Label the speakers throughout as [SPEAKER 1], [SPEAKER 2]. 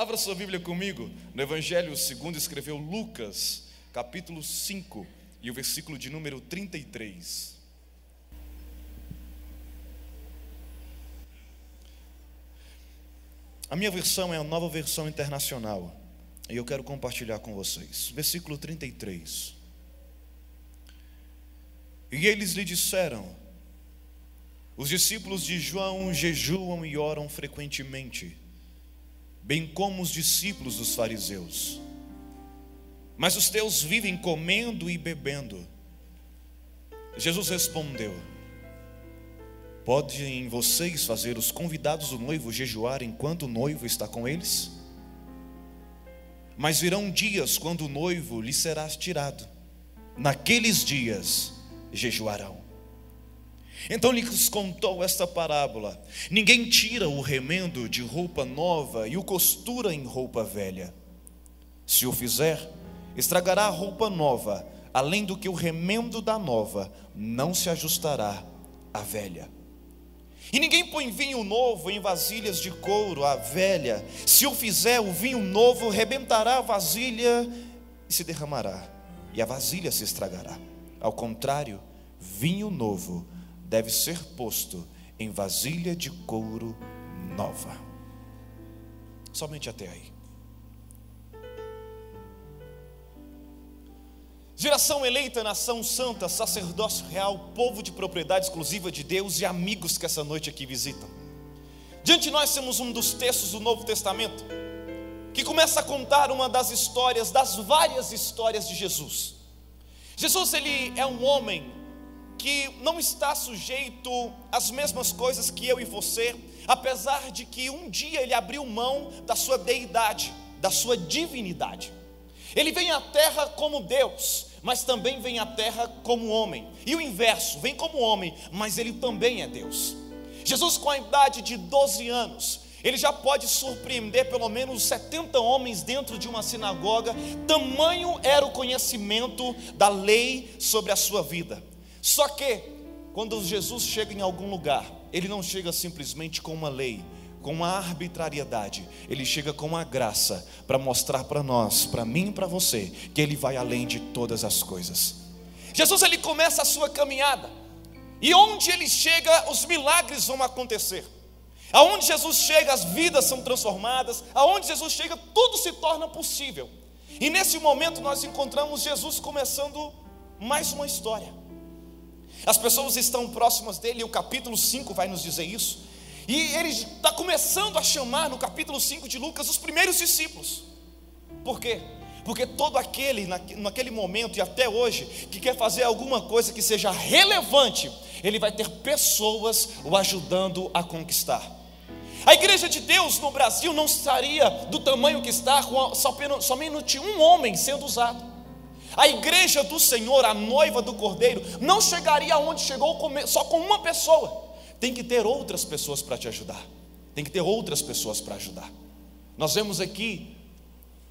[SPEAKER 1] Abra sua Bíblia comigo no Evangelho segundo escreveu Lucas, capítulo 5 e o versículo de número 33. A minha versão é a nova versão internacional e eu quero compartilhar com vocês. Versículo 33. E eles lhe disseram: Os discípulos de João jejuam e oram frequentemente, bem como os discípulos dos fariseus. Mas os teus vivem comendo e bebendo. Jesus respondeu: Podem vocês fazer os convidados do noivo jejuar enquanto o noivo está com eles? Mas virão dias quando o noivo lhe será tirado. Naqueles dias jejuarão. Então lhes contou esta parábola: Ninguém tira o remendo de roupa nova e o costura em roupa velha. Se o fizer, estragará a roupa nova, além do que o remendo da nova não se ajustará à velha. E ninguém põe vinho novo em vasilhas de couro, a velha. Se o fizer, o vinho novo rebentará a vasilha e se derramará, e a vasilha se estragará. Ao contrário, vinho novo deve ser posto em vasilha de couro nova. Somente até aí. Geração eleita, nação santa, sacerdócio real, povo de propriedade exclusiva de Deus e amigos que essa noite aqui visitam. Diante de nós temos um dos textos do Novo Testamento que começa a contar uma das histórias, das várias histórias de Jesus. Jesus ele é um homem que não está sujeito às mesmas coisas que eu e você, apesar de que um dia ele abriu mão da sua deidade, da sua divinidade. Ele vem à terra como Deus, mas também vem à terra como homem. E o inverso, vem como homem, mas ele também é Deus. Jesus, com a idade de 12 anos, ele já pode surpreender pelo menos 70 homens dentro de uma sinagoga, tamanho era o conhecimento da lei sobre a sua vida. Só que, quando Jesus chega em algum lugar, ele não chega simplesmente com uma lei, com uma arbitrariedade, ele chega com uma graça para mostrar para nós, para mim e para você, que ele vai além de todas as coisas. Jesus ele começa a sua caminhada, e onde ele chega, os milagres vão acontecer. Aonde Jesus chega, as vidas são transformadas, aonde Jesus chega, tudo se torna possível. E nesse momento nós encontramos Jesus começando mais uma história. As pessoas estão próximas dele, e o capítulo 5 vai nos dizer isso. E ele está começando a chamar no capítulo 5 de Lucas os primeiros discípulos. Por quê? Porque todo aquele, naquele momento e até hoje, que quer fazer alguma coisa que seja relevante, ele vai ter pessoas o ajudando a conquistar. A igreja de Deus no Brasil não estaria do tamanho que está com somente um homem sendo usado. A igreja do Senhor, a noiva do Cordeiro, não chegaria aonde chegou só com uma pessoa tem que ter outras pessoas para te ajudar. Tem que ter outras pessoas para ajudar. Nós vemos aqui,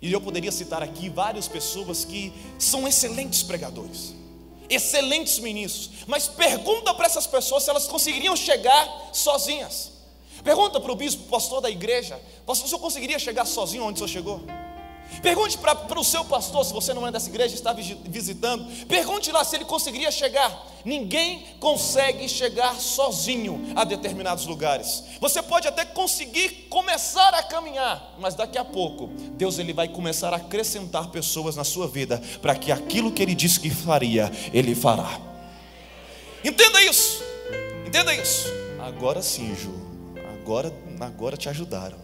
[SPEAKER 1] e eu poderia citar aqui várias pessoas que são excelentes pregadores, excelentes ministros, mas pergunta para essas pessoas se elas conseguiriam chegar sozinhas. Pergunta para o bispo, pastor da igreja, pastor, o senhor conseguiria chegar sozinho onde o senhor chegou? Pergunte para o seu pastor, se você não é dessa igreja, está visitando. Pergunte lá se ele conseguiria chegar. Ninguém consegue chegar sozinho a determinados lugares. Você pode até conseguir começar a caminhar, mas daqui a pouco Deus ele vai começar a acrescentar pessoas na sua vida para que aquilo que ele disse que faria, ele fará. Entenda isso. Entenda isso. Agora sim, Ju. Agora, agora te ajudaram.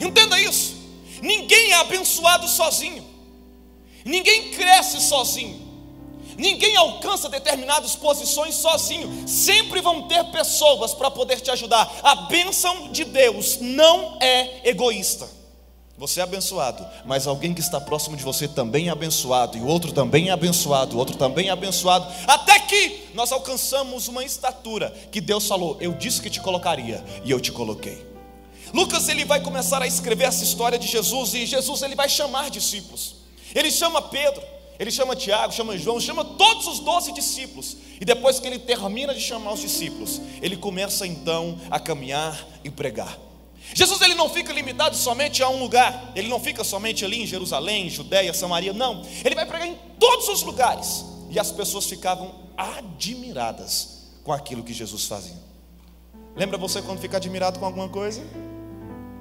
[SPEAKER 1] Entenda isso. Ninguém é abençoado sozinho. Ninguém cresce sozinho. Ninguém alcança determinadas posições sozinho. Sempre vão ter pessoas para poder te ajudar. A bênção de Deus não é egoísta. Você é abençoado, mas alguém que está próximo de você também é abençoado, e o outro também é abençoado, o outro também é abençoado, até que nós alcançamos uma estatura que Deus falou: Eu disse que te colocaria, e eu te coloquei. Lucas ele vai começar a escrever essa história de Jesus e Jesus ele vai chamar discípulos. Ele chama Pedro, ele chama Tiago, chama João, chama todos os doze discípulos. E depois que ele termina de chamar os discípulos, ele começa então a caminhar e pregar. Jesus ele não fica limitado somente a um lugar, ele não fica somente ali em Jerusalém, Judéia, Samaria, não. Ele vai pregar em todos os lugares. E as pessoas ficavam admiradas com aquilo que Jesus fazia. Lembra você quando fica admirado com alguma coisa?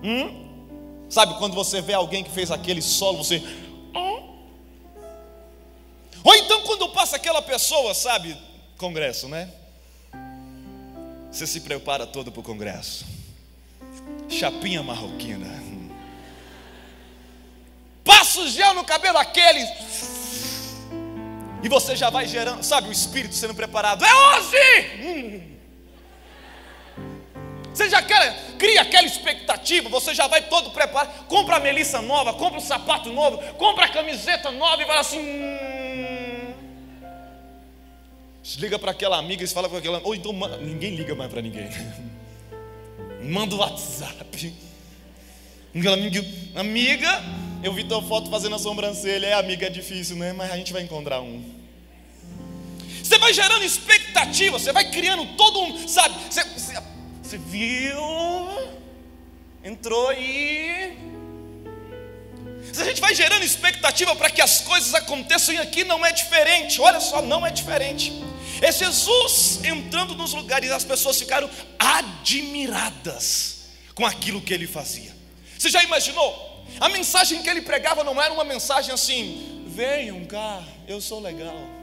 [SPEAKER 1] Hum? Sabe quando você vê alguém que fez aquele solo, você. Ou então quando passa aquela pessoa, sabe, congresso, né? Você se prepara todo para o congresso. Chapinha marroquina. Passa o gel no cabelo aquele. E você já vai gerando, sabe, o espírito sendo preparado. É hoje! Hum. Você já quer, cria aquela expectativa, você já vai todo preparado. Compra a melissa nova, compra o sapato novo, compra a camiseta nova e vai assim. Hum. Liga para aquela amiga e fala com aquela. Ou então ninguém liga mais para ninguém. Manda o WhatsApp. Aquela amiga, amiga, eu vi tua foto fazendo a sobrancelha. É, amiga, é difícil, né? Mas a gente vai encontrar um. Você vai gerando expectativa, você vai criando todo um, sabe? Você, você, viu? Entrou aí. Se a gente vai gerando expectativa para que as coisas aconteçam e aqui não é diferente. Olha só, não é diferente. É Jesus entrando nos lugares e as pessoas ficaram admiradas com aquilo que ele fazia. Você já imaginou? A mensagem que ele pregava não era uma mensagem assim: venham cá, eu sou legal.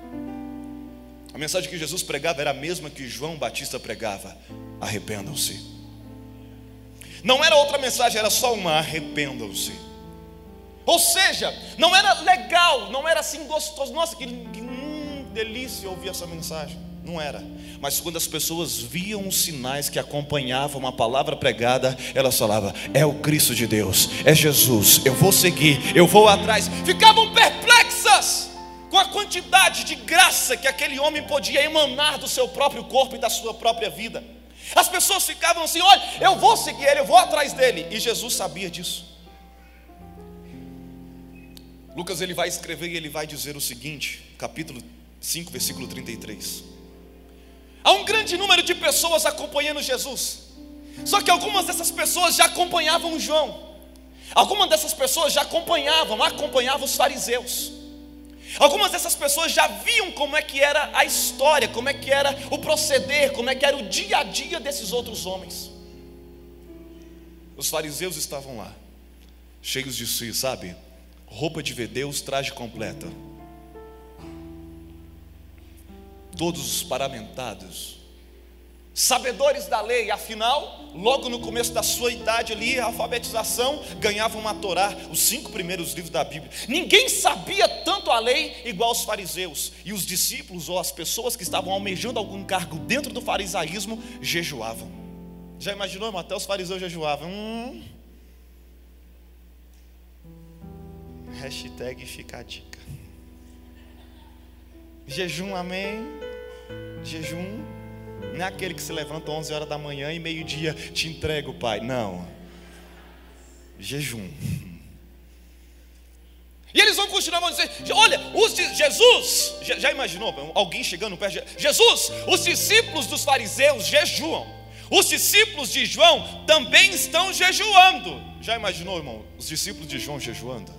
[SPEAKER 1] A mensagem que Jesus pregava era a mesma que João Batista pregava: arrependam-se. Não era outra mensagem, era só uma: arrependam-se. Ou seja, não era legal, não era assim gostoso. Nossa, que, hum, delícia ouvir essa mensagem. Não era. Mas quando as pessoas viam os sinais que acompanhavam a palavra pregada, elas falavam: É o Cristo de Deus, é Jesus, eu vou seguir, eu vou atrás. Ficavam perplexas com a quantidade de graça que aquele homem podia emanar do seu próprio corpo e da sua própria vida. As pessoas ficavam assim: Olha, eu vou seguir ele, eu vou atrás dele. E Jesus sabia disso. Lucas ele vai escrever e ele vai dizer o seguinte, capítulo 5, versículo 33. Há um grande número de pessoas acompanhando Jesus. Só que algumas dessas pessoas já acompanhavam João. Algumas dessas pessoas já acompanhavam, acompanhavam os fariseus. Algumas dessas pessoas já viam como é que era a história, como é que era o proceder, como é que era o dia a dia desses outros homens. Os fariseus estavam lá, cheios de si, sabe? Roupa de ver Deus, traje completa todos os paramentados, sabedores da lei, afinal, logo no começo da sua idade ali, a alfabetização, ganhavam uma Torá, os cinco primeiros livros da Bíblia. Ninguém sabia tanto a lei igual os fariseus, e os discípulos ou as pessoas que estavam almejando algum cargo dentro do farisaísmo jejuavam. Já imaginou, até os fariseus jejuavam? Hum. Hashtag fica a dica. Jejum, amém. Jejum não é aquele que se levanta 11 horas da manhã e meio-dia te entrega o Pai. Não. Jejum. E eles vão continuar vão dizer: olha, os Jesus, já, já, imaginou alguém chegando perto de Jesus? Os discípulos dos fariseus jejuam, os discípulos de João também estão jejuando. Já imaginou, irmão, os discípulos de João jejuando?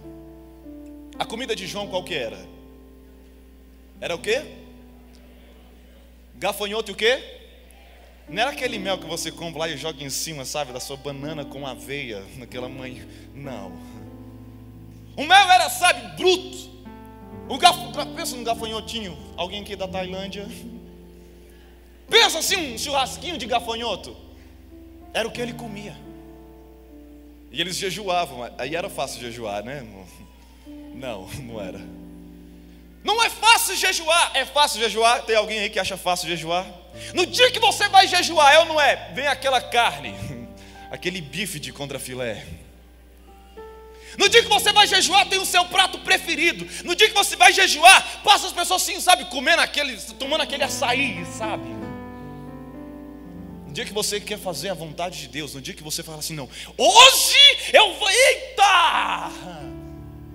[SPEAKER 1] A comida de João qual que era? Era o quê? Gafanhoto e o quê? Não era aquele mel que você compra lá e joga em cima, sabe, da sua banana com aveia, naquela mãe. Não. O mel era, sabe, bruto. O gaf... Pensa num gafanhotinho, alguém aqui da Tailândia. Pensa assim, um churrasquinho de gafanhoto. Era o que ele comia. E eles jejuavam. Aí era fácil jejuar, né? Não, não era. Não é fácil jejuar. É fácil jejuar? Tem alguém aí que acha fácil jejuar? No dia que você vai jejuar, é ou não é? Vem aquela carne, aquele bife de contrafilé. No dia que você vai jejuar, tem o seu prato preferido. No dia que você vai jejuar, passa as pessoas assim, sabe, comendo aquele, tomando aquele açaí, sabe? No dia que você quer fazer a vontade de Deus, no dia que você fala assim, não, hoje eu vou, eita!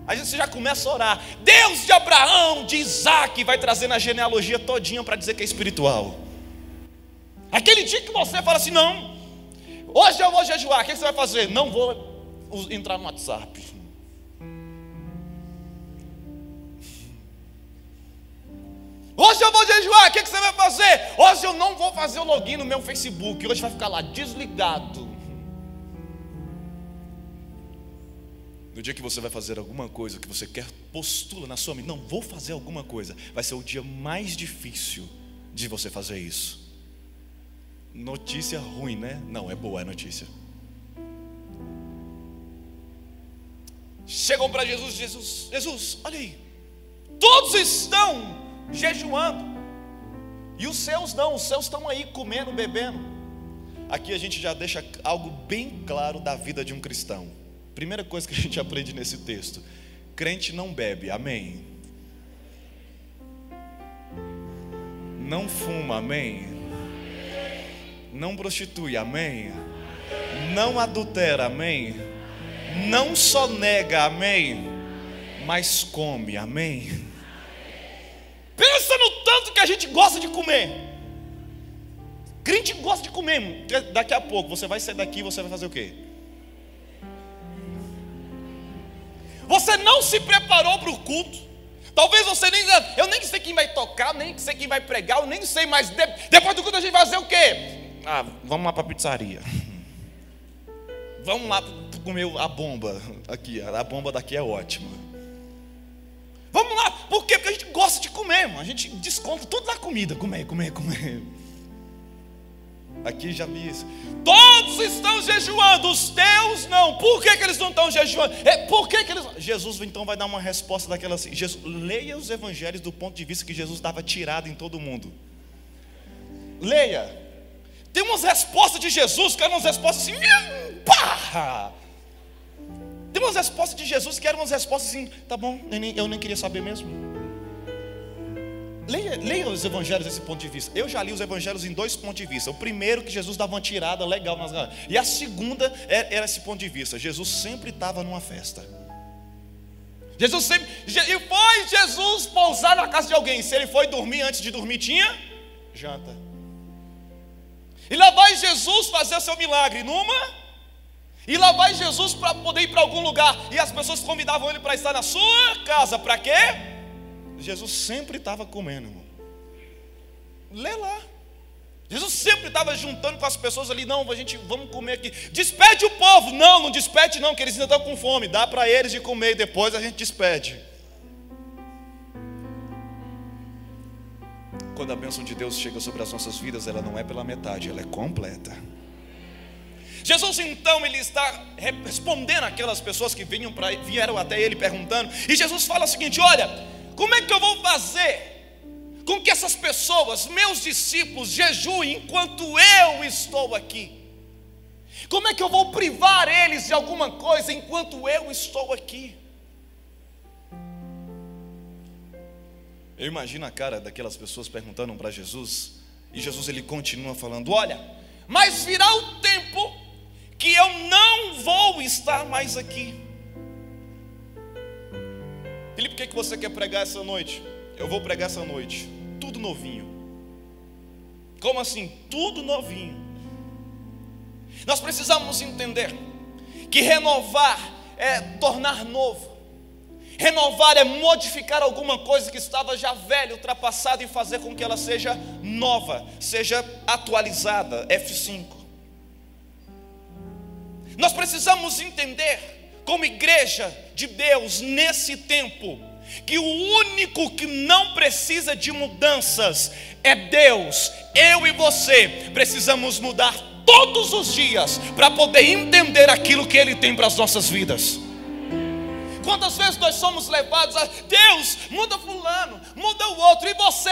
[SPEAKER 1] Aí você já começa a orar. Deus de Abraão, de Isaac, vai trazer na genealogia todinha para dizer que é espiritual. Aquele dia que você fala assim, não, Hoje eu vou jejuar, o que você vai fazer? Não vou entrar no WhatsApp. Hoje eu vou jejuar, o que você vai fazer? Hoje eu não vou fazer o login no meu Facebook, hoje vai ficar lá desligado. No dia que você vai fazer alguma coisa que você quer, postula na sua mente, não, vou fazer alguma coisa, vai ser o dia mais difícil de você fazer isso. Notícia ruim, né? Não, é boa a notícia. Chegam para Jesus, Jesus, Jesus, olha aí, todos estão jejuando, e os seus não, os seus estão aí comendo, bebendo. Aqui a gente já deixa algo bem claro da vida de um cristão. Primeira coisa que a gente aprende nesse texto: crente não bebe, amém. Não fuma, amém. Não prostitui, amém. Não adultera, amém. Não só nega, amém. Mas come, amém. Pensa no tanto que a gente gosta de comer. Crente gosta de comer. Daqui a pouco você vai sair daqui você vai fazer o quê? Você não se preparou para o culto. Talvez você nem. Eu nem sei quem vai tocar, nem sei quem vai pregar, eu nem sei, de, depois do culto a gente vai fazer o quê? Ah, vamos lá para a pizzaria. Vamos lá comer a bomba aqui. A bomba daqui é ótima. Vamos lá, por quê? Porque a gente gosta de comer, mano. a gente desconta tudo na comida, comer, comer, comer. Aqui já vi isso. Todos estão jejuando, os teus não. Por que, que eles não estão jejuando? É, por que, que eles. Jesus então vai dar uma resposta daquela assim. Jesus, leia os evangelhos do ponto de vista que Jesus estava tirado em todo mundo. Leia. Tem umas respostas de Jesus que eram umas respostas assim. Pá! Tem umas respostas de Jesus que eram umas respostas assim, tá bom, eu nem, queria saber mesmo. Leia, leia os evangelhos desse ponto de vista. Eu já li os evangelhos em dois pontos de vista. O primeiro, que Jesus dava uma tirada legal nas E a segunda é, era esse ponto de vista. Jesus sempre estava numa festa. Jesus sempre. E foi Jesus pousar na casa de alguém. Se ele foi dormir antes de dormir, tinha janta. E lá vai Jesus fazer seu milagre numa e lá vai Jesus para poder ir para algum lugar. E as pessoas convidavam ele para estar na sua casa. Para quê? Jesus sempre estava comendo, irmão. Lê lá. Jesus sempre estava juntando com as pessoas ali. Não, a gente vamos comer aqui. Despede o povo. Não, não despede, não, que eles ainda estão com fome. Dá para eles de comer e depois a gente despede. Quando a bênção de Deus chega sobre as nossas vidas, ela não é pela metade, ela é completa. Jesus então ele está respondendo aquelas pessoas que vinham pra, vieram até ele perguntando, e Jesus fala o seguinte: olha, como é que eu vou fazer com que essas pessoas, meus discípulos, jejuem enquanto eu estou aqui? Como é que eu vou privar eles de alguma coisa enquanto eu estou aqui? Eu imagino a cara daquelas pessoas perguntando para Jesus, e Jesus ele continua falando: Olha, mas virá o tempo que eu não vou estar mais aqui. Felipe, o que, é que você quer pregar essa noite? Eu vou pregar essa noite, tudo novinho. Como assim? Tudo novinho. Nós precisamos entender que renovar é tornar novo. Renovar é modificar alguma coisa que estava já velha, ultrapassada e fazer com que ela seja nova, seja atualizada. F5. Nós precisamos entender, como igreja de Deus, nesse tempo, que o único que não precisa de mudanças é Deus. Eu e você precisamos mudar todos os dias para poder entender aquilo que Ele tem para as nossas vidas. Quantas vezes nós somos levados a Deus, muda fulano, muda o outro, e você?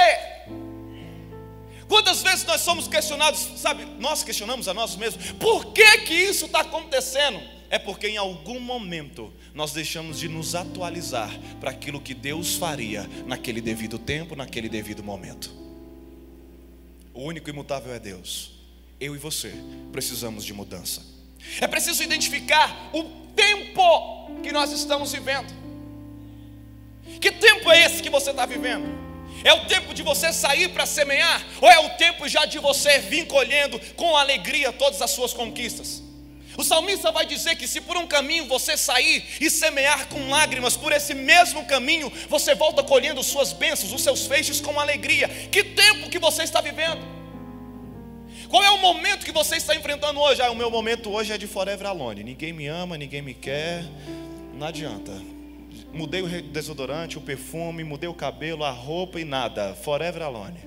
[SPEAKER 1] Quantas vezes nós somos questionados, sabe, nós questionamos a nós mesmos, por que que isso está acontecendo? É porque em algum momento nós deixamos de nos atualizar para aquilo que Deus faria naquele devido tempo, naquele devido momento. O único imutável é Deus. Eu e você precisamos de mudança. É preciso identificar o tempo que nós estamos vivendo. Que tempo é esse que você está vivendo? É o tempo de você sair para semear? Ou é o tempo já de você vir colhendo com alegria todas as suas conquistas? O salmista vai dizer que se por um caminho você sair e semear com lágrimas, por esse mesmo caminho você volta colhendo suas bênçãos, os seus feixes com alegria. Que tempo que você está vivendo? Qual é o momento que você está enfrentando hoje? Ah, o meu momento hoje é de forever alone. Ninguém me ama, ninguém me quer. Não adianta. Mudei o desodorante, o perfume, mudei o cabelo, a roupa e nada. Forever alone.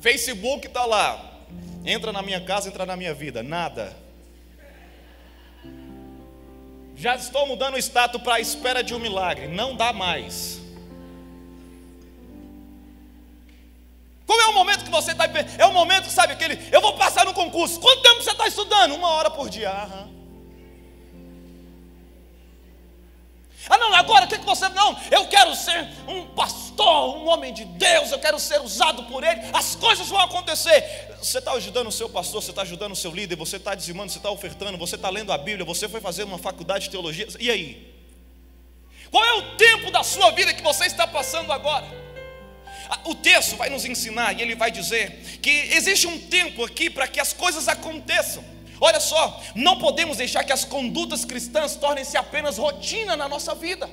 [SPEAKER 1] Facebook está lá. Entra na minha casa, entra na minha vida. Nada. Já estou mudando o status para a espera de um milagre. Não dá mais. Qual é o momento que você está. É o momento, sabe, aquele. Eu vou passar no concurso. Quanto tempo você está estudando? Uma hora por dia. Aham. Ah, não, agora o que, que você. Não, eu quero ser um pastor, um homem de Deus, eu quero ser usado por Ele, as coisas vão acontecer. Você está ajudando o seu pastor, você está ajudando o seu líder, você está dizimando, você está ofertando, você está lendo a Bíblia, você foi fazer uma faculdade de teologia, e aí? Qual é o tempo da sua vida que você está passando agora? O texto vai nos ensinar e ele vai dizer que existe um tempo aqui para que as coisas aconteçam. Olha só, não podemos deixar que as condutas cristãs tornem-se apenas rotina na nossa vida.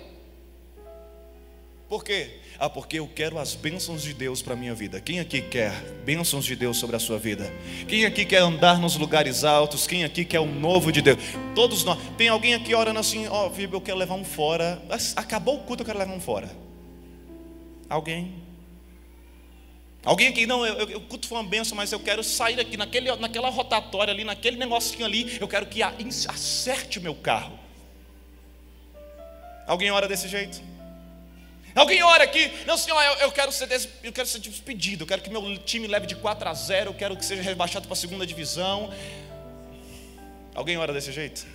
[SPEAKER 1] Por quê? Ah, porque eu quero as bênçãos de Deus para a minha vida. Quem aqui quer bênçãos de Deus sobre a sua vida? Quem aqui quer andar nos lugares altos? Quem aqui quer o novo de Deus? Todos nós. Tem alguém aqui orando assim, ó, oh, eu quero levar um fora. Acabou o culto, eu quero levar um fora. Alguém? Alguém aqui, não, eu, eu, culto foi uma benção, mas eu quero sair aqui naquele, naquela rotatória ali, naquele negocinho ali, eu quero que acerte o meu carro. Alguém ora desse jeito? Alguém ora aqui, não senhor, eu, eu quero ser des, eu quero ser despedido, eu quero que meu time leve de 4 a 0, eu quero que seja rebaixado para a segunda divisão. Alguém ora desse jeito?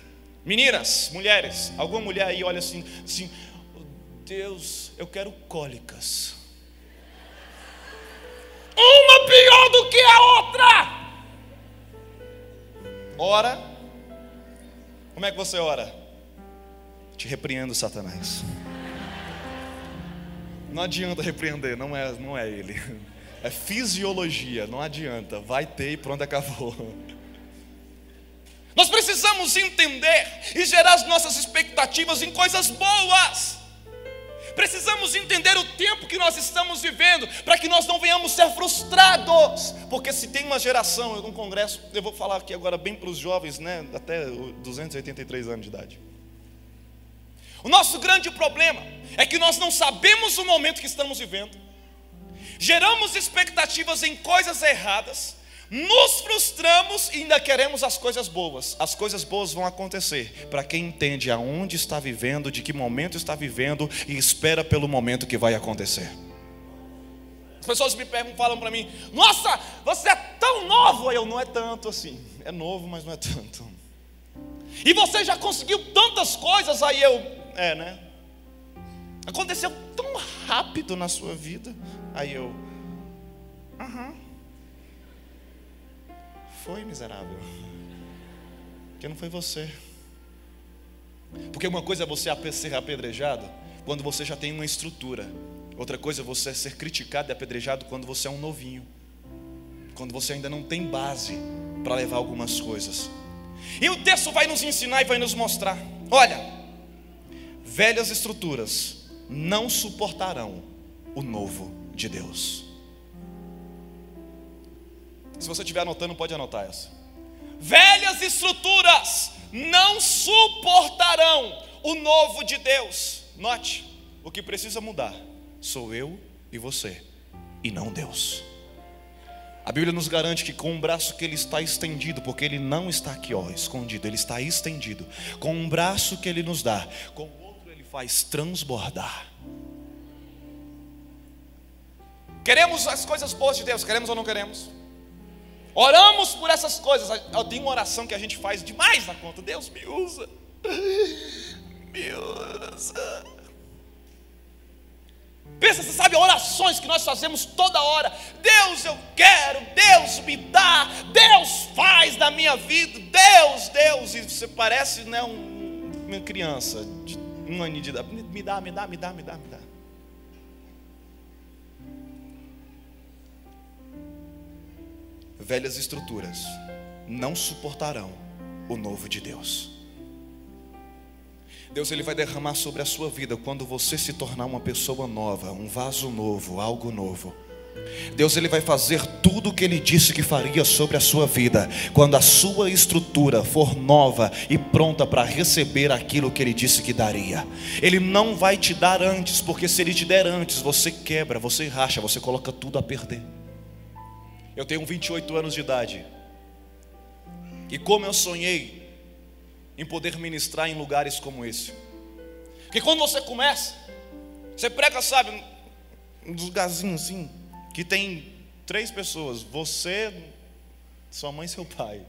[SPEAKER 1] Meninas, mulheres, alguma mulher aí olha assim, assim, oh, Deus, eu quero cólicas. Uma pior do que a outra. Ora. Como é que você ora? Te repreendo, Satanás. Não adianta repreender, não é, não é ele. É fisiologia, não adianta. Vai ter e pronto, acabou. Nós precisamos entender e gerar as nossas expectativas em coisas boas. Precisamos entender o tempo que nós estamos vivendo, para que nós não venhamos ser frustrados. Porque se tem uma geração, um congresso, eu vou falar aqui agora bem para os jovens, né, até 283 anos de idade. O nosso grande problema é que nós não sabemos o momento que estamos vivendo, geramos expectativas em coisas erradas, nos frustramos e ainda queremos as coisas boas. As coisas boas vão acontecer para quem entende aonde está vivendo, de que momento está vivendo e espera pelo momento que vai acontecer. As pessoas me perguntam, falam para mim: Nossa, você é tão novo. Eu não é tanto assim. É novo, mas não é tanto. E você já conseguiu tantas coisas. Aí eu, é, né? Aconteceu tão rápido na sua vida. Aí eu, aham. Foi miserável. Porque não foi você. Porque uma coisa é você ser apedrejado quando você já tem uma estrutura. Outra coisa é você ser criticado e apedrejado quando você é um novinho. Quando você ainda não tem base para levar algumas coisas. E o texto vai nos ensinar e vai nos mostrar. Olha, velhas estruturas não suportarão o novo de Deus. Se você estiver anotando, pode anotar essa. Velhas estruturas não suportarão o novo de Deus. Note, o que precisa mudar sou eu e você, e não Deus. A Bíblia nos garante que com o braço que ele está estendido, porque ele não está aqui, ó, escondido, ele está estendido. Com um braço que ele nos dá, com o outro ele faz transbordar. Queremos as coisas boas de Deus, queremos ou não queremos? Oramos por essas coisas. Tem uma oração que a gente faz demais na conta. Deus me usa. Me usa. Pensa, você sabe, orações que nós fazemos toda hora. Deus, eu quero, Deus me dá, Deus faz na minha vida, Deus, Deus. E você parece né, um, uma criança de um ano de idade. Me dá, me dá, me dá, me dá, me dá. Velhas estruturas não suportarão o novo de Deus. Deus ele vai derramar sobre a sua vida quando você se tornar uma pessoa nova, um vaso novo, algo novo. Deus ele vai fazer tudo o que ele disse que faria sobre a sua vida, quando a sua estrutura for nova e pronta para receber aquilo que ele disse que daria. Ele não vai te dar antes, porque se ele te der antes, você quebra, você racha, você coloca tudo a perder. Eu tenho 28 anos de idade. E como eu sonhei em poder ministrar em lugares como esse. Porque quando você começa, você prega, sabe, uns lugarzinhos assim, que tem três pessoas, você, sua mãe e seu pai.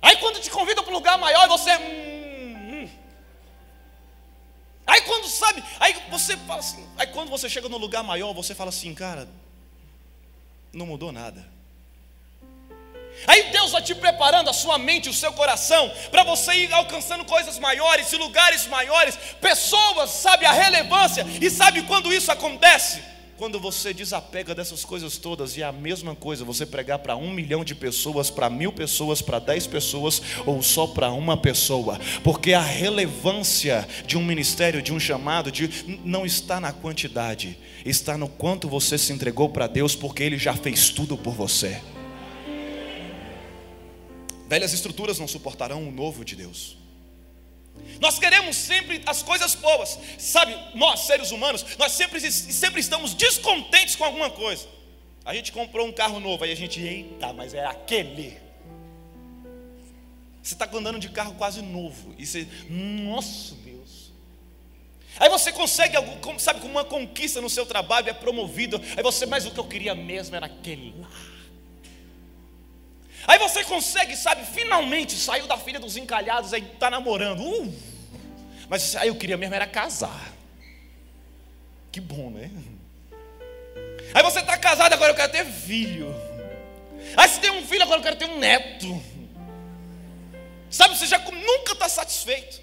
[SPEAKER 1] Aí quando te convidam para um lugar maior, você. Aí quando sabe, aí você fala assim, aí quando você chega no lugar maior, você fala assim, cara, não mudou nada. Aí Deus vai te preparando a sua mente, o seu coração, para você ir alcançando coisas maiores e lugares maiores, pessoas, sabe a relevância, e sabe quando isso acontece? Quando você desapega dessas coisas todas, e é a mesma coisa você pregar para um milhão de pessoas, para mil pessoas, para dez pessoas, ou só para uma pessoa, porque a relevância de um ministério, de um chamado, de, não está na quantidade, está no quanto você se entregou para Deus, porque Ele já fez tudo por você. Velhas estruturas não suportarão o novo de Deus. Nós queremos sempre as coisas boas, sabe? Nós, seres humanos, nós sempre, sempre estamos descontentes com alguma coisa. A gente comprou um carro novo, aí a gente, eita, mas é aquele. Você está andando de carro quase novo, e você, nossa Deus. Aí você consegue, sabe, com uma conquista no seu trabalho, é promovido. Aí você, mas o que eu queria mesmo era aquele lá. Aí você consegue, sabe, finalmente saiu da filha dos encalhados, aí está namorando. Uh, mas aí eu queria mesmo era casar. Que bom, né? Aí você está casado, agora eu quero ter filho. Aí você tem um filho, agora eu quero ter um neto. Sabe, você já nunca está satisfeito.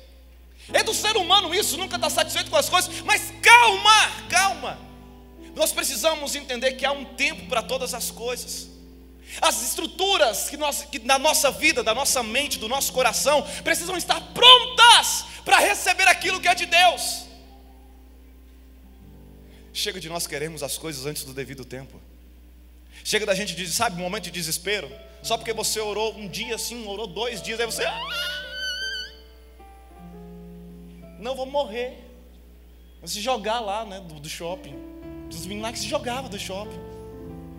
[SPEAKER 1] É do ser humano isso, nunca está satisfeito com as coisas. Mas calma, calma. Nós precisamos entender que há um tempo para todas as coisas. As estruturas que, nós, que na nossa vida, da nossa mente, do nosso coração, precisam estar prontas para receber aquilo que é de Deus. Chega de nós queremos as coisas antes do devido tempo. Chega da gente, sabe, um momento de desespero, só porque você orou um dia assim, orou dois dias, aí você. Ah! Não, vou morrer. Vou se jogar lá, né, do, do shopping. Dos meninos lá que se jogavam do shopping.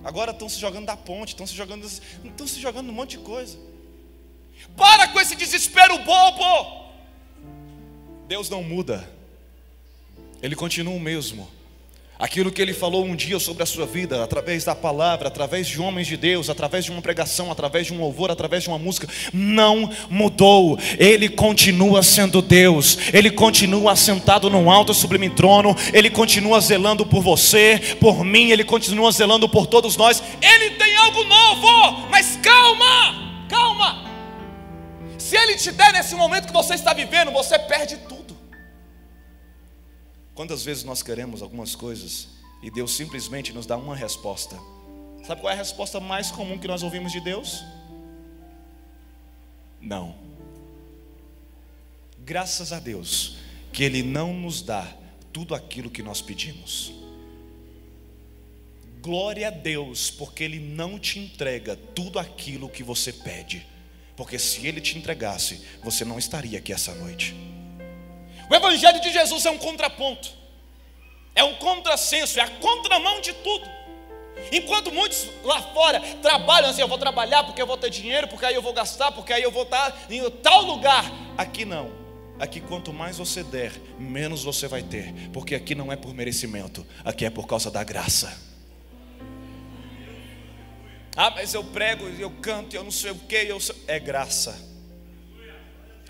[SPEAKER 1] Agora estão se jogando da ponte, estão se jogando, estão se jogando um monte de coisa. Para com esse desespero bobo. Deus não muda. Ele continua o mesmo. Aquilo que ele falou um dia sobre a sua vida, através da palavra, através de homens de Deus, através de uma pregação, através de um louvor, através de uma música, não mudou. Ele continua sendo Deus, ele continua assentado num alto sublime trono, ele continua zelando por você, por mim, ele continua zelando por todos nós. Ele tem algo novo, mas calma, calma. Se ele te der nesse momento que você está vivendo, você perde tudo. Quantas vezes nós queremos algumas coisas e Deus simplesmente nos dá uma resposta? Sabe qual é a resposta mais comum que nós ouvimos de Deus? Não. Graças a Deus que Ele não nos dá tudo aquilo que nós pedimos. Glória a Deus, porque Ele não te entrega tudo aquilo que você pede. Porque se Ele te entregasse, você não estaria aqui essa noite. O Evangelho de Jesus é um contraponto, é um contrassenso, é a contramão de tudo. Enquanto muitos lá fora trabalham assim, eu vou trabalhar porque eu vou ter dinheiro, porque aí eu vou gastar, porque aí eu vou estar em tal lugar. Aqui não. Aqui quanto mais você der, menos você vai ter, porque aqui não é por merecimento, aqui é por causa da graça. Ah, mas eu prego, eu canto, eu não sei o que, eu é graça.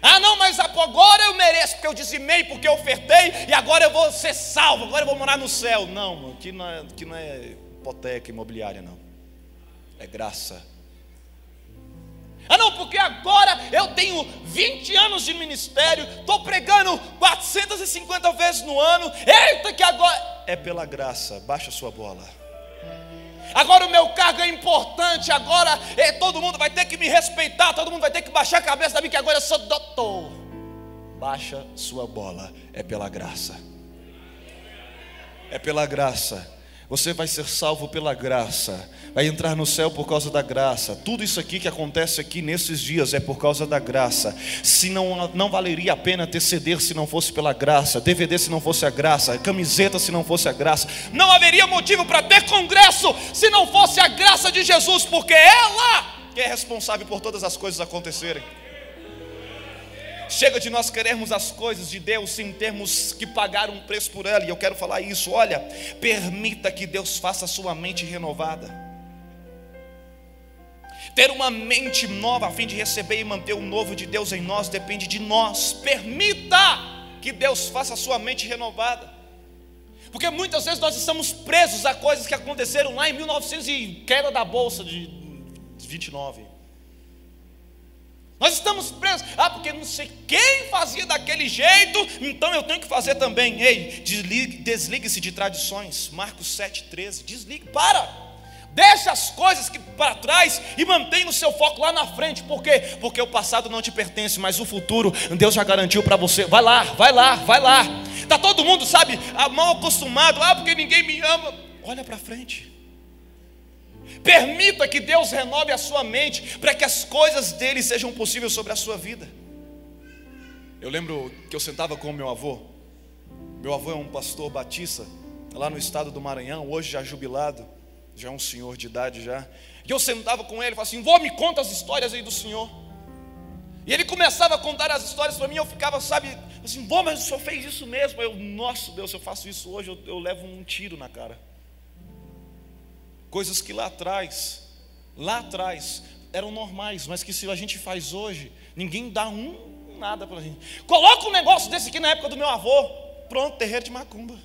[SPEAKER 1] Ah, não, mas agora eu mereço, porque eu dizimei, porque eu ofertei, e agora eu vou ser salvo, agora eu vou morar no céu. Não, aqui não é, aqui não é hipoteca imobiliária, não. É graça. Ah, não, porque agora eu tenho 20 anos de ministério, estou pregando 450 vezes no ano. Eita, que agora. É pela graça, baixa sua bola. Agora o meu cargo é importante. Agora é, todo mundo vai ter que me respeitar. Todo mundo vai ter que baixar a cabeça da mim, que agora eu sou doutor. Baixa sua bola. É pela graça. É pela graça. Você vai ser salvo pela graça, vai entrar no céu por causa da graça. Tudo isso aqui que acontece aqui nesses dias é por causa da graça. Se não, não valeria a pena ter CD se não fosse pela graça, DVD se não fosse a graça, camiseta se não fosse a graça. Não haveria motivo para ter congresso se não fosse a graça de Jesus, porque é ela que é responsável por todas as coisas acontecerem. Chega de nós querermos as coisas de Deus sem termos que pagar um preço por ela, e eu quero falar isso. Olha, permita que Deus faça a sua mente renovada. Ter uma mente nova a fim de receber e manter o novo de Deus em nós depende de nós. Permita que Deus faça a sua mente renovada. Porque muitas vezes nós estamos presos a coisas que aconteceram lá em 1900 e queda da bolsa de 29. Nós estamos presos. Ah, porque não sei quem fazia daquele jeito, então eu tenho que fazer também. Ei, desligue-se de tradições. Marcos 7,13. Desligue, para. Deixa as coisas que para trás e mantenha o seu foco lá na frente. Por quê? Porque o passado não te pertence, mas o futuro Deus já garantiu para você. Vai lá, vai lá, vai lá. Tá todo mundo, sabe, mal acostumado. Ah, porque ninguém me ama. Olha para frente. Permita que Deus renove a sua mente para que as coisas dele sejam possíveis sobre a sua vida. Eu lembro que eu sentava com meu avô. Meu avô é um pastor batista lá no estado do Maranhão, hoje já jubilado, já é um senhor de idade já. E eu sentava com ele e falava assim: "Vô, me conta as histórias aí do senhor". E ele começava a contar as histórias para mim, eu ficava, sabe, assim, bom, mas o senhor fez isso mesmo. Eu, nossa Deus, se eu faço isso hoje, eu, eu levo um tiro na cara. Coisas que lá atrás, lá atrás, eram normais, mas que se a gente faz hoje, ninguém dá um nada para a gente. Coloca um negócio desse aqui na época do meu avô. Pronto, terreiro de macumba.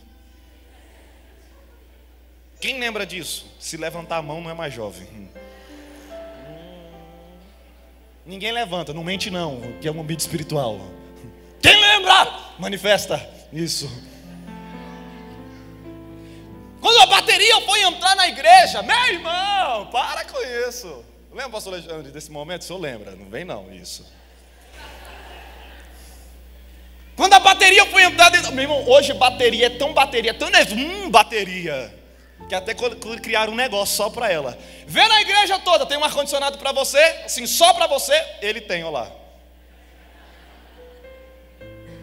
[SPEAKER 1] Quem lembra disso? Se levantar a mão não é mais jovem. Hum. Ninguém levanta, não mente não, que é um ambiente espiritual. Quem lembra? Manifesta isso. Quando a bateria foi entrar na igreja, meu irmão, para com isso. Lembra, pastor Alexandre, desse momento? O senhor lembra? Não vem não, isso. Quando a bateria foi entrar dentro. Meu irmão, hoje bateria é tão bateria, tão hum, bateria. Que até criaram um negócio só para ela. Vê na igreja toda, tem um ar-condicionado para você, assim, só para você, ele tem, olha lá.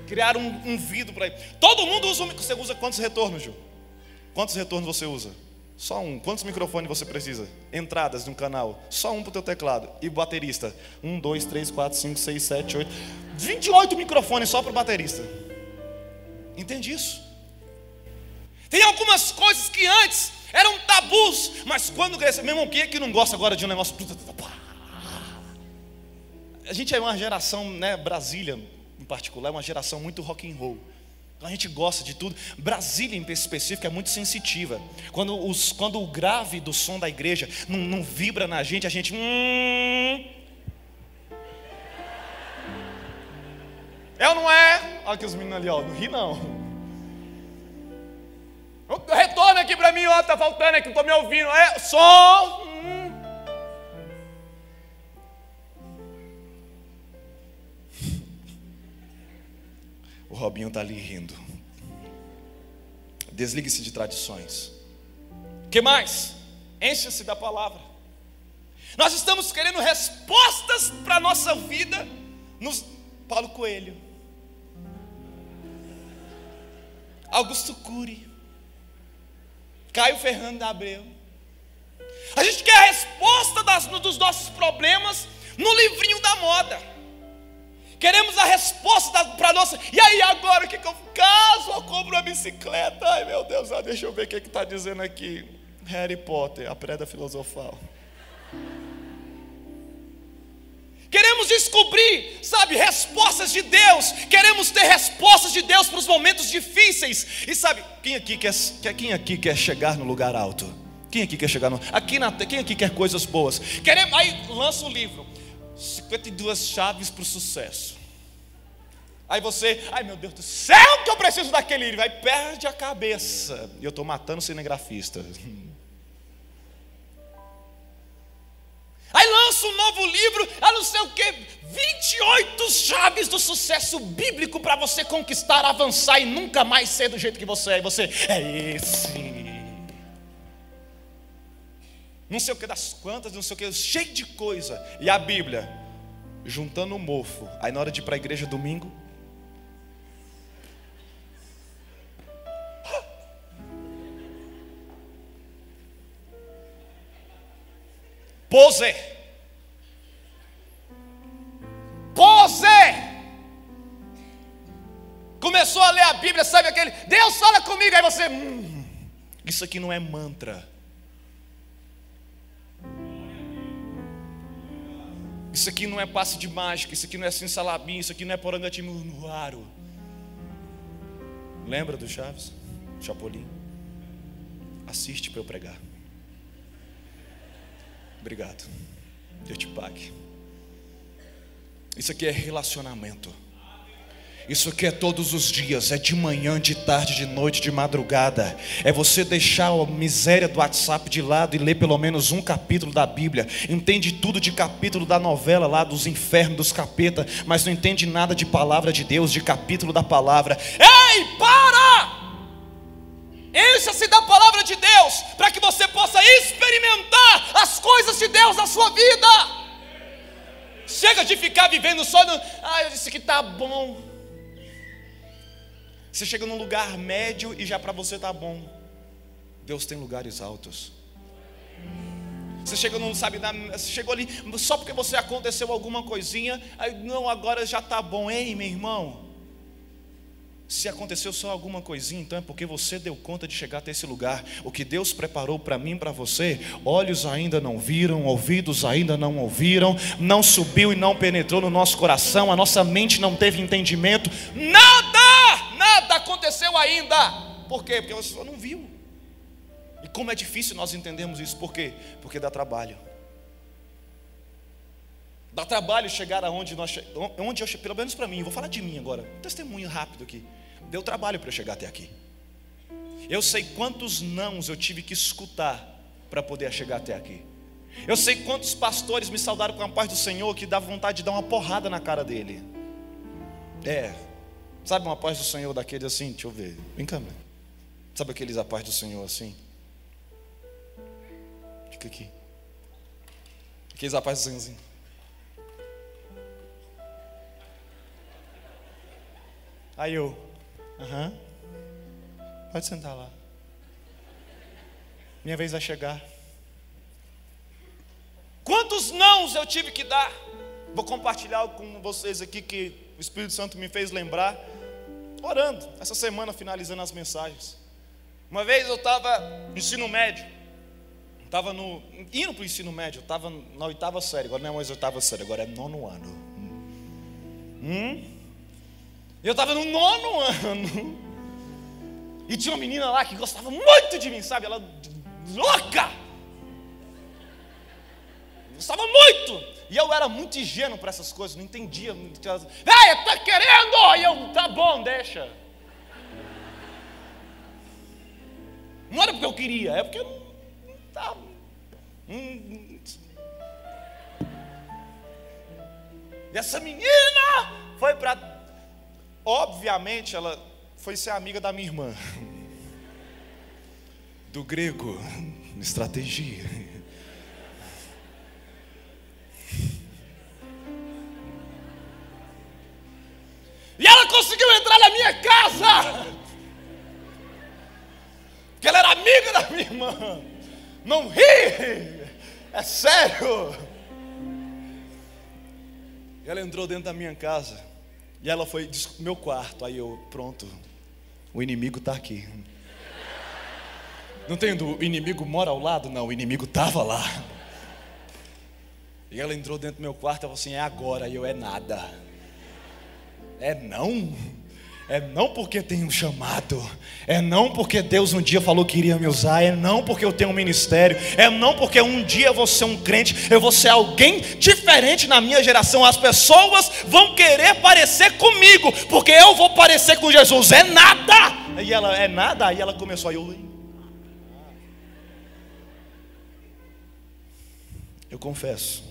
[SPEAKER 1] Criaram um, um vidro para ele. Todo mundo usa um. Você usa quantos retornos, Ju? Quantos retornos você usa? Só um. Quantos microfones você precisa? Entradas de um canal. Só um para o teu teclado. E baterista? Um, dois, três, quatro, cinco, seis, sete, oito. 28 microfones só para o baterista. Entende isso? Tem algumas coisas que antes eram tabus, mas quando cresce, meu irmão, quem é que não gosta agora de um negócio? A gente é uma geração, né, Brasília em particular, é uma geração muito rock and roll. A gente gosta de tudo. Brasília, em específico, é muito sensitiva. Quando, os, quando o grave do som da igreja não, não vibra na gente, a gente. Hum... É ou não é? Olha que os meninos ali, ó. Não ri não. Retorna aqui para mim, ó. Tá faltando aqui, não tô me ouvindo. É, som. O Robinho está ali rindo. Desligue-se de tradições. que mais? Encha-se da palavra. Nós estamos querendo respostas para a nossa vida nos Paulo Coelho. Augusto Cury. Caio Fernando Abreu. A gente quer a resposta das, dos nossos problemas no livrinho da moda. Queremos a resposta para nossa. E aí, agora o que, que eu caso eu compro uma bicicleta? Ai meu Deus, ah, deixa eu ver o que está dizendo aqui. Harry Potter, a preda filosofal. Queremos descobrir, sabe, respostas de Deus. Queremos ter respostas de Deus para os momentos difíceis. E sabe, quem aqui quer, quem aqui quer chegar no lugar alto? Quem aqui quer chegar no. Aqui na, quem aqui quer coisas boas? Queremos, aí lança o um livro. 52 chaves para o sucesso. Aí você, ai meu Deus do céu, que eu preciso daquele livro. Aí perde a cabeça. E eu estou matando cinegrafista. Aí lança um novo livro, a não sei o que, 28 chaves do sucesso bíblico para você conquistar, avançar e nunca mais ser do jeito que você é. E você é esse. Não sei o que das quantas, não sei o que, cheio de coisa. E a Bíblia, juntando o mofo. Aí na hora de ir para a igreja domingo, Pose. Pose. Começou a ler a Bíblia, sabe aquele? Deus fala comigo, aí você. Hum, isso aqui não é mantra. Isso aqui não é passe de mágica, isso aqui não é salabim, isso aqui não é porangatimo no aro. Lembra do Chaves? Chapolin? Assiste para eu pregar. Obrigado. Deus te pague. Isso aqui é relacionamento. Isso aqui é todos os dias, é de manhã, de tarde, de noite, de madrugada. É você deixar a miséria do WhatsApp de lado e ler pelo menos um capítulo da Bíblia. Entende tudo de capítulo da novela lá dos infernos, dos capeta, mas não entende nada de palavra de Deus, de capítulo da palavra. Ei, para! Encha-se da palavra de Deus, para que você possa experimentar as coisas de Deus na sua vida. Chega de ficar vivendo só no. Ah, eu disse que tá bom. Você chega num lugar médio e já para você tá bom. Deus tem lugares altos. Você chega, não sabe, você chegou ali só porque você aconteceu alguma coisinha, aí não, agora já tá bom. Ei, meu irmão, se aconteceu só alguma coisinha, então é porque você deu conta de chegar até esse lugar. O que Deus preparou para mim, para você, olhos ainda não viram, ouvidos ainda não ouviram, não subiu e não penetrou no nosso coração, a nossa mente não teve entendimento. Nada, nada aconteceu ainda. Por quê? Porque você não viu. E como é difícil nós entendermos isso, por quê? Porque dá trabalho. Dá trabalho chegar aonde nós onde eu, pelo menos para mim, vou falar de mim agora, um testemunho rápido aqui. Deu trabalho para eu chegar até aqui. Eu sei quantos nãos eu tive que escutar para poder chegar até aqui. Eu sei quantos pastores me saudaram com a paz do Senhor que dá vontade de dar uma porrada na cara dele. É, sabe uma paz do Senhor daqueles assim? Deixa eu ver, vem cá, sabe aqueles a paz do Senhor assim? Fica aqui. Aqueles a paz do Senhor assim. Aí eu, aham, pode sentar lá. Minha vez vai chegar. Quantos nãos eu tive que dar? Vou compartilhar com vocês aqui que o Espírito Santo me fez lembrar, orando, essa semana finalizando as mensagens. Uma vez eu estava no ensino médio, estava no, indo para o ensino médio, estava na oitava série, agora não é mais oitava série, agora é nono ano. Hum? Eu estava no nono ano. E tinha uma menina lá que gostava muito de mim, sabe? Ela louca. Gostava muito. E eu era muito ingênuo para essas coisas, não entendia. Véia, tá querendo? E eu, tá bom, deixa. Não era porque eu queria, é porque eu não estava. E essa menina foi para Obviamente, ela foi ser amiga da minha irmã. Do grego, estratégia. E ela conseguiu entrar na minha casa. Porque ela era amiga da minha irmã. Não ri. É sério. Ela entrou dentro da minha casa. E ela foi, meu quarto. Aí eu, pronto, o inimigo está aqui. Não tem o inimigo mora ao lado? Não, o inimigo estava lá. E ela entrou dentro do meu quarto e falou assim: é agora. E eu, é nada. É não. É não porque tenho um chamado, é não porque Deus um dia falou que iria me usar, é não porque eu tenho um ministério, é não porque um dia eu vou ser um crente, eu vou ser alguém diferente na minha geração. As pessoas vão querer parecer comigo, porque eu vou parecer com Jesus. É nada. E ela é nada. Aí ela começou a eu Eu confesso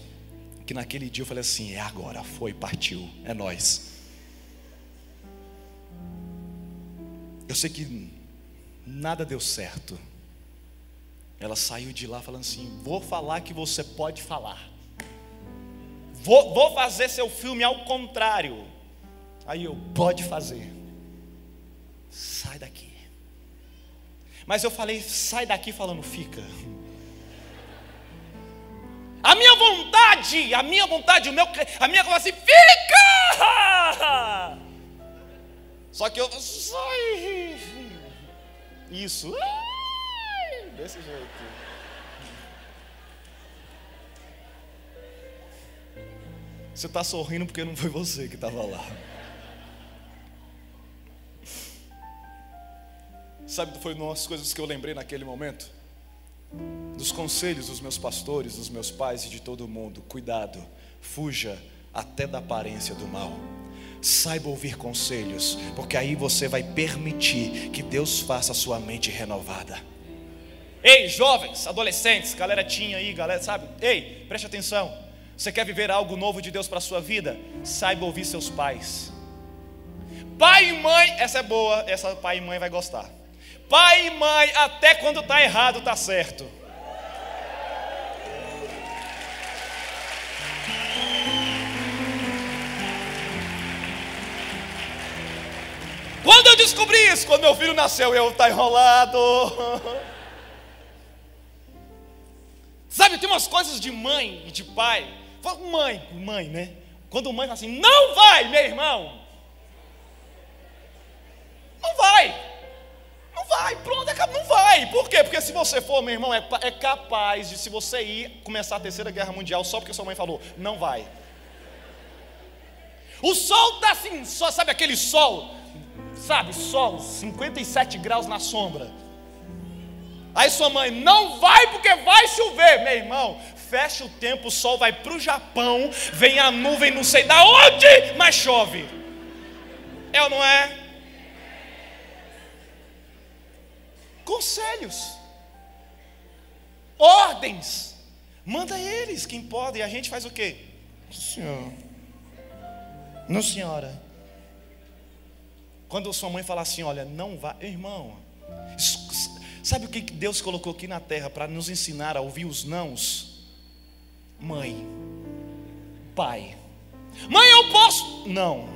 [SPEAKER 1] que naquele dia eu falei assim: é agora, foi, partiu, é nós. Eu sei que nada deu certo. Ela saiu de lá falando assim: vou falar que você pode falar. Vou, vou fazer seu filme ao contrário. Aí eu, pode fazer. Sai daqui. Mas eu falei, sai daqui falando, fica. A minha vontade, a minha vontade, o meu, a minha assim, fica! Só que eu! Isso, desse jeito. Você está sorrindo porque não foi você que estava lá. Sabe, foi uma das coisas que eu lembrei naquele momento? Dos conselhos dos meus pastores, dos meus pais e de todo mundo. Cuidado, fuja até da aparência do mal. Saiba ouvir conselhos, porque aí você vai permitir que Deus faça a sua mente renovada. Ei, jovens, adolescentes, galera tinha aí, galera, sabe? Ei, preste atenção. Você quer viver algo novo de Deus para a sua vida? Saiba ouvir seus pais. Pai e mãe, essa é boa, essa pai e mãe vai gostar. Pai e mãe, até quando está errado, está certo. Descobri isso, quando meu filho nasceu, eu tá enrolado. Sabe, tem umas coisas de mãe e de pai. Mãe, mãe, né? Quando mãe fala assim, não vai, meu irmão. Não vai. Não vai, pronto, não vai. Por quê? Porque se você for, meu irmão, é, é capaz de, se você ir, começar a terceira guerra mundial só porque sua mãe falou, não vai. O sol está assim, só, sabe aquele sol? Sabe, sol, 57 graus na sombra. Aí sua mãe, não vai porque vai chover, meu irmão. Fecha o tempo, o sol vai para o Japão, vem a nuvem, não sei da onde, mas chove. É ou não é? conselhos, ordens. Manda eles quem podem. A gente faz o quê? Senhor. Não, senhora. Quando sua mãe fala assim, olha, não vá, irmão. Sabe o que Deus colocou aqui na terra para nos ensinar a ouvir os nãos? Mãe, pai. Mãe, eu posso? Não.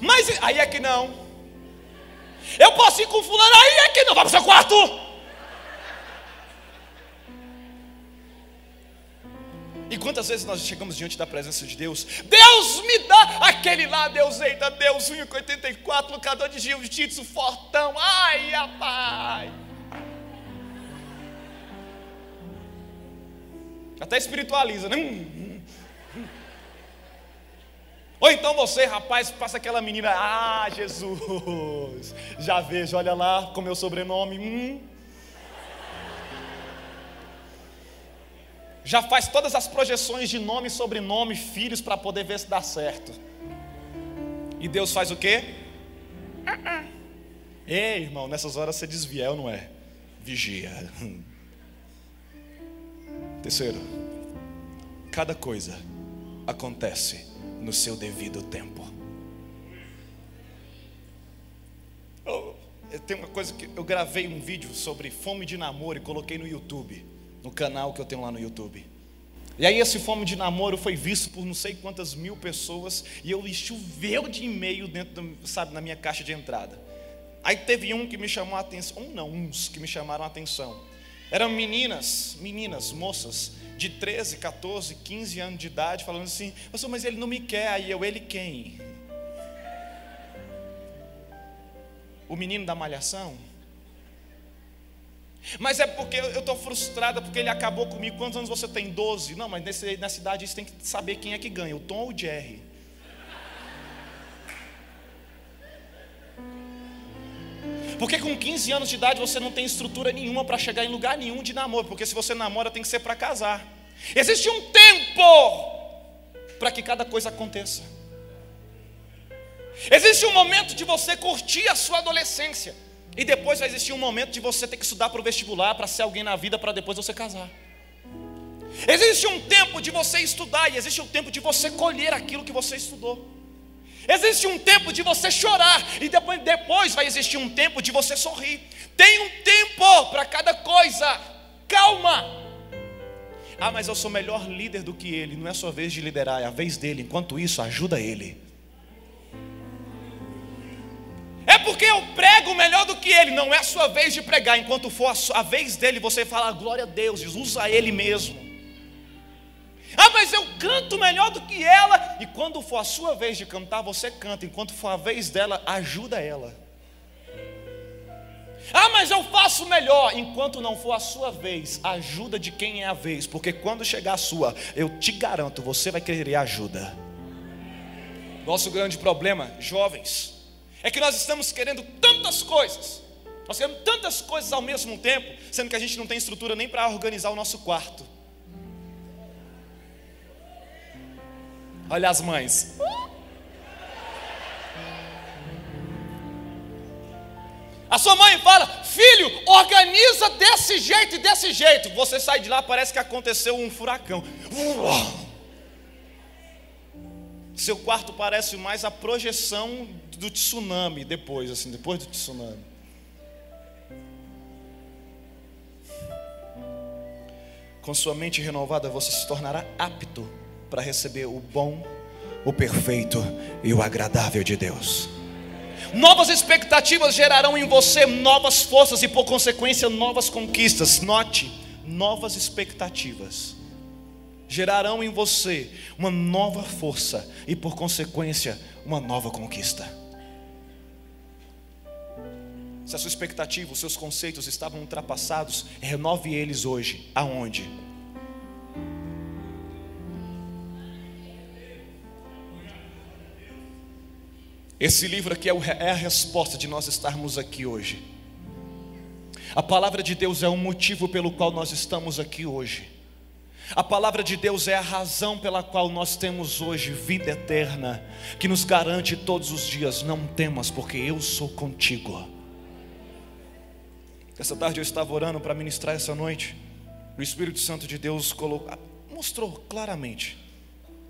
[SPEAKER 1] Mas aí é que não. Eu posso ir com fulano aí aqui, não vai para o seu quarto. E quantas vezes nós chegamos diante da presença de Deus? Deus me dá aquele lá, Deus eita, Deus 1,84, locador de jiu-jitsu, fortão, ai, rapaz. Até espiritualiza, né? Ou então você, rapaz, passa aquela menina, ah, Jesus, já vejo, olha lá com meu sobrenome, hum. Já faz todas as projeções de nome, sobrenome, filhos para poder ver se dá certo. E Deus faz o quê? Ei, irmão, nessas horas você desvia, ou não é? Vigia. Terceiro, cada coisa acontece no seu devido tempo. Eu, eu tenho uma coisa que eu gravei um vídeo sobre fome de namoro e coloquei no YouTube, no canal que eu tenho lá no YouTube. E aí esse fome de namoro foi visto por não sei quantas mil pessoas e eu choveu de e-mail dentro, do, sabe, na minha caixa de entrada. Aí teve um que me chamou a atenção, um não, uns que me chamaram a atenção. Eram meninas, meninas, moças, de 13, 14, 15 anos de idade, falando assim: mas ele não me quer, aí eu, ele quem? O menino da malhação? Mas é porque eu estou frustrada porque ele acabou comigo. Quantos anos você tem? 12? Não, mas nesse, nessa idade você tem que saber quem é que ganha, o Tom ou o Jerry. Porque com 15 anos de idade você não tem estrutura nenhuma para chegar em lugar nenhum de namoro, porque se você namora tem que ser para casar. Existe um tempo para que cada coisa aconteça. Existe um momento de você curtir a sua adolescência. E depois vai existir um momento de você ter que estudar para o vestibular, para ser alguém na vida, para depois você casar. Existe um tempo de você estudar e existe um tempo de você colher aquilo que você estudou. Existe um tempo de você chorar e depois, depois vai existir um tempo de você sorrir. Tem um tempo para cada coisa. Calma. Ah, mas eu sou melhor líder do que ele. Não é a sua vez de liderar, é a vez dele. Enquanto isso, ajuda ele. É porque eu prego melhor do que ele. Não é a sua vez de pregar. Enquanto for a, sua, a vez dele, você fala glória a Deus. Usa ele mesmo. Ah, mas eu canto melhor do que ela. E quando for a sua vez de cantar, você canta. Enquanto for a vez dela, ajuda ela. Ah, mas eu faço melhor. Enquanto não for a sua vez, ajuda de quem é a vez. Porque quando chegar a sua, eu te garanto, você vai querer ajuda. Nosso grande problema, jovens, é que nós estamos querendo tantas coisas. Nós queremos tantas coisas ao mesmo tempo, sendo que a gente não tem estrutura nem para organizar o nosso quarto. Olha as mães. A sua mãe fala: Filho, organiza desse jeito e desse jeito. Você sai de lá, parece que aconteceu um furacão. Seu quarto parece mais a projeção do tsunami depois, assim, depois do tsunami. Com sua mente renovada, você se tornará apto para receber o bom, o perfeito e o agradável de Deus. Novas expectativas gerarão em você novas forças e, por consequência, novas conquistas. Note, novas expectativas gerarão em você uma nova força e, por consequência, uma nova conquista. Se a sua expectativa, os seus conceitos estavam ultrapassados, renove eles hoje. Aonde? Esse livro aqui é, é a resposta de nós estarmos aqui hoje. A palavra de Deus é o motivo pelo qual nós estamos aqui hoje. A palavra de Deus é a razão pela qual nós temos hoje vida eterna, que nos garante todos os dias: não temas, porque eu sou contigo. Essa tarde eu estava orando para ministrar essa noite. O Espírito Santo de Deus colocou, mostrou claramente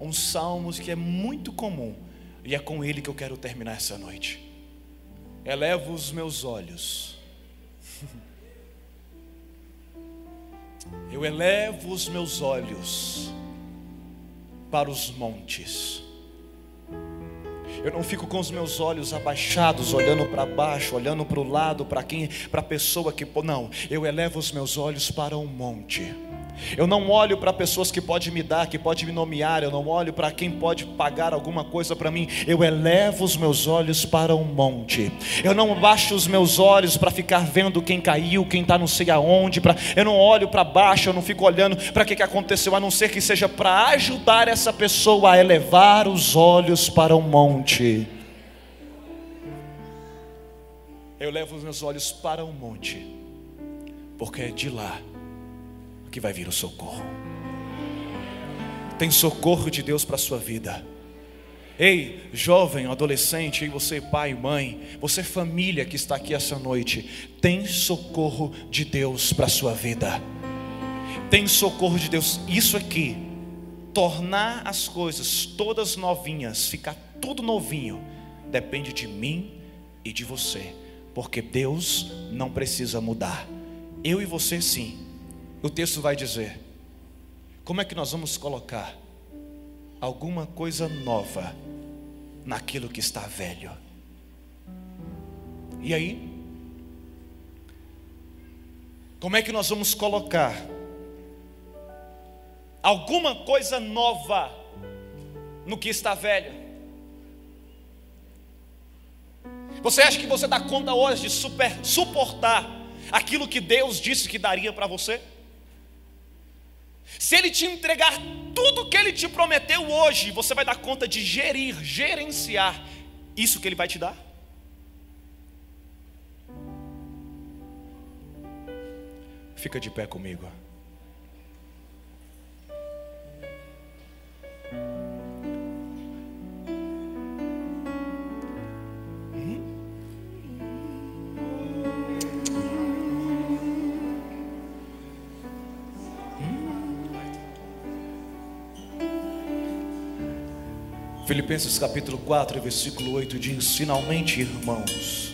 [SPEAKER 1] uns salmos que é muito comum e é com Ele que eu quero terminar essa noite. Elevo os meus olhos. Eu elevo os meus olhos para os montes. Eu não fico com os meus olhos abaixados, olhando para baixo, olhando para o lado, para quem, para a pessoa que não. Eu elevo os meus olhos para o monte eu não olho para pessoas que podem me dar, que podem me nomear, eu não olho para quem pode pagar alguma coisa para mim. Eu elevo os meus olhos para o monte. Eu não baixo os meus olhos para ficar vendo quem caiu, quem está não sei aonde. Pra... Eu não olho para baixo, eu não fico olhando para o que, que aconteceu, a não ser que seja para ajudar essa pessoa a elevar os olhos para o monte. Eu levo os meus olhos para o monte, porque é de lá que vai vir o socorro. Tem socorro de Deus para a sua vida. Ei, jovem, adolescente, ei, você pai, mãe, você família que está aqui essa noite, tem socorro de Deus para a sua vida. Tem socorro de Deus. Isso aqui, tornar as coisas todas novinhas, ficar tudo novinho, depende de mim e de você, porque Deus não precisa mudar. Eu e você sim o texto vai dizer: como é que nós vamos colocar alguma coisa nova naquilo que está velho? E aí? Como é que nós vamos colocar alguma coisa nova no que está velho? Você acha que você dá conta hoje de super, suportar aquilo que Deus disse que daria para você? Se Ele te entregar tudo que Ele te prometeu hoje, você vai dar conta de gerir, gerenciar isso que Ele vai te dar? Fica de pé comigo. Filipenses capítulo 4, versículo 8 diz: Finalmente, irmãos,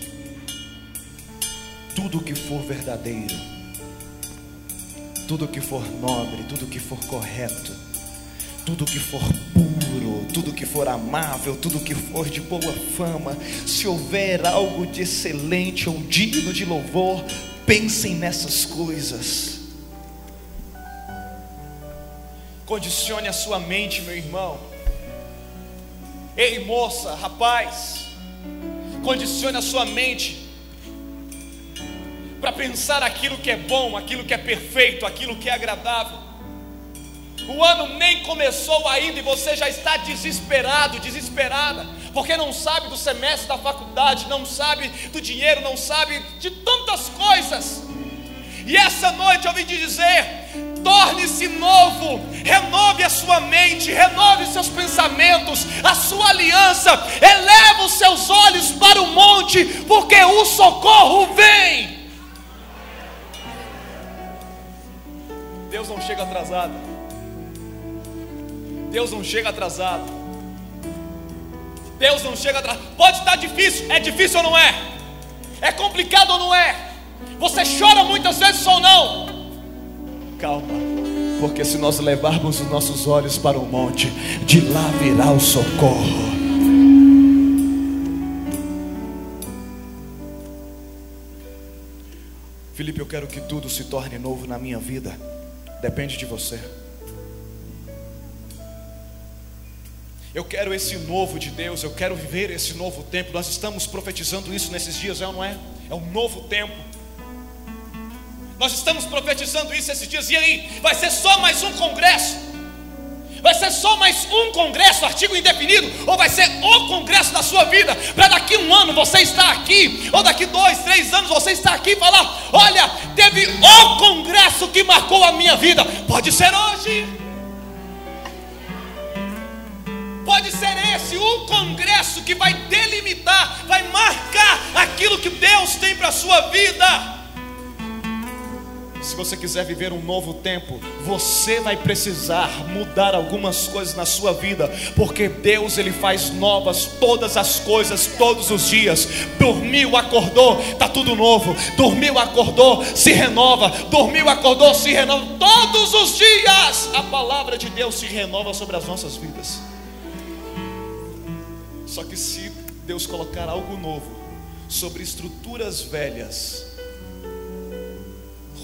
[SPEAKER 1] tudo que for verdadeiro, tudo que for nobre, tudo que for correto, tudo que for puro, tudo que for amável, tudo que for de boa fama, se houver algo de excelente ou digno de louvor, pensem nessas coisas. Condicione a sua mente, meu irmão. Ei, moça, rapaz, condicione a sua mente para pensar aquilo que é bom, aquilo que é perfeito, aquilo que é agradável. O ano nem começou ainda e você já está desesperado, desesperada, porque não sabe do semestre da faculdade, não sabe do dinheiro, não sabe de tantas coisas. E essa noite eu vim te dizer: torne-se novo, renove a sua mente, renove seus pensamentos, a sua aliança, eleva os seus olhos para o monte, porque o socorro vem. Deus não chega atrasado. Deus não chega atrasado. Deus não chega atrasado. Pode estar difícil, é difícil ou não é? É complicado ou não é? Você chora muitas vezes ou não? Calma, porque se nós levarmos os nossos olhos para o monte, de lá virá o socorro. Felipe, eu quero que tudo se torne novo na minha vida. Depende de você. Eu quero esse novo de Deus, eu quero viver esse novo tempo. Nós estamos profetizando isso nesses dias, é ou não é? É um novo tempo. Nós estamos profetizando isso esses dias. E aí, vai ser só mais um congresso? Vai ser só mais um congresso, artigo indefinido? Ou vai ser o congresso da sua vida? Para daqui um ano você estar aqui, ou daqui dois, três anos você estar aqui e falar: Olha, teve o congresso que marcou a minha vida. Pode ser hoje. Pode ser esse o congresso que vai delimitar, vai marcar aquilo que Deus tem para a sua vida. Se você quiser viver um novo tempo, você vai precisar mudar algumas coisas na sua vida, porque Deus ele faz novas todas as coisas todos os dias. Dormiu, acordou, tá tudo novo. Dormiu, acordou, se renova. Dormiu, acordou, se renova. Todos os dias a palavra de Deus se renova sobre as nossas vidas. Só que se Deus colocar algo novo sobre estruturas velhas,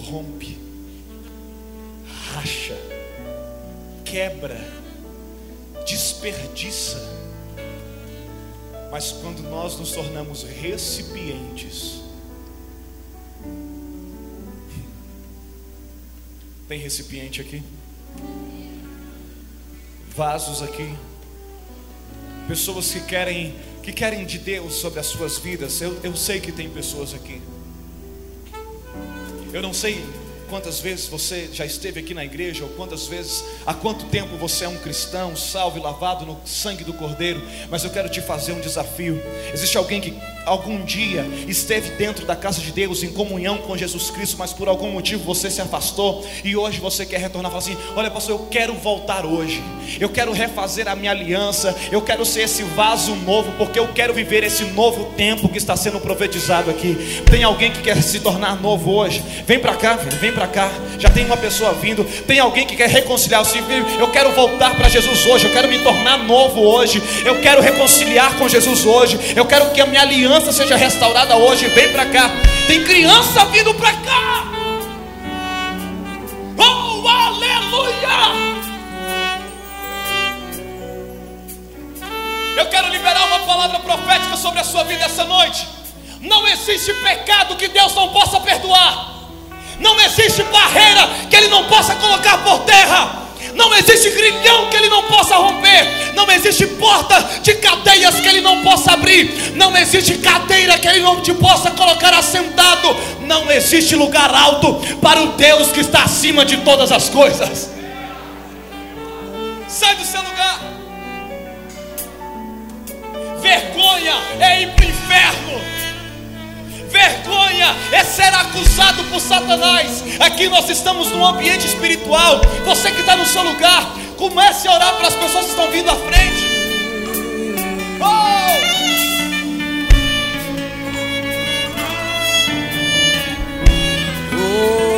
[SPEAKER 1] rompe, racha, quebra, desperdiça. Mas quando nós nos tornamos recipientes, tem recipiente aqui? Vasos aqui? Pessoas que querem que querem de Deus sobre as suas vidas. Eu, eu sei que tem pessoas aqui. Eu não sei quantas vezes você já esteve aqui na igreja, ou quantas vezes, há quanto tempo você é um cristão, salvo e lavado no sangue do Cordeiro, mas eu quero te fazer um desafio. Existe alguém que algum dia esteve dentro da casa de Deus em comunhão com Jesus Cristo, mas por algum motivo você se afastou e hoje você quer retornar, fala assim: Olha, pastor, eu quero voltar hoje, eu quero refazer a minha aliança, eu quero ser esse vaso novo, porque eu quero viver esse novo tempo que está sendo profetizado aqui. Tem alguém que quer se tornar novo hoje? Vem para cá, filho, vem para cá. Já tem uma pessoa vindo. Tem alguém que quer reconciliar o filho? Eu quero voltar para Jesus hoje, eu quero me tornar novo hoje, eu quero reconciliar com Jesus hoje, eu quero que a minha aliança criança seja restaurada hoje. Vem para cá. Tem criança vindo para cá. Oh, aleluia! Eu quero liberar uma palavra profética sobre a sua vida essa noite. Não existe pecado que Deus não possa perdoar. Não existe barreira que Ele não possa colocar por terra. Não existe grilhão que ele não possa romper. Não existe porta de cadeias que ele não possa abrir. Não existe cadeira que ele não te possa colocar assentado. Não existe lugar alto para o Deus que está acima de todas as coisas. Sai do seu lugar. Vergonha é ir para o inferno. Vergonha é ser acusado por Satanás. Aqui nós estamos num ambiente espiritual. Você que está no seu lugar, comece a orar para as pessoas que estão vindo à frente. Oh! Oh.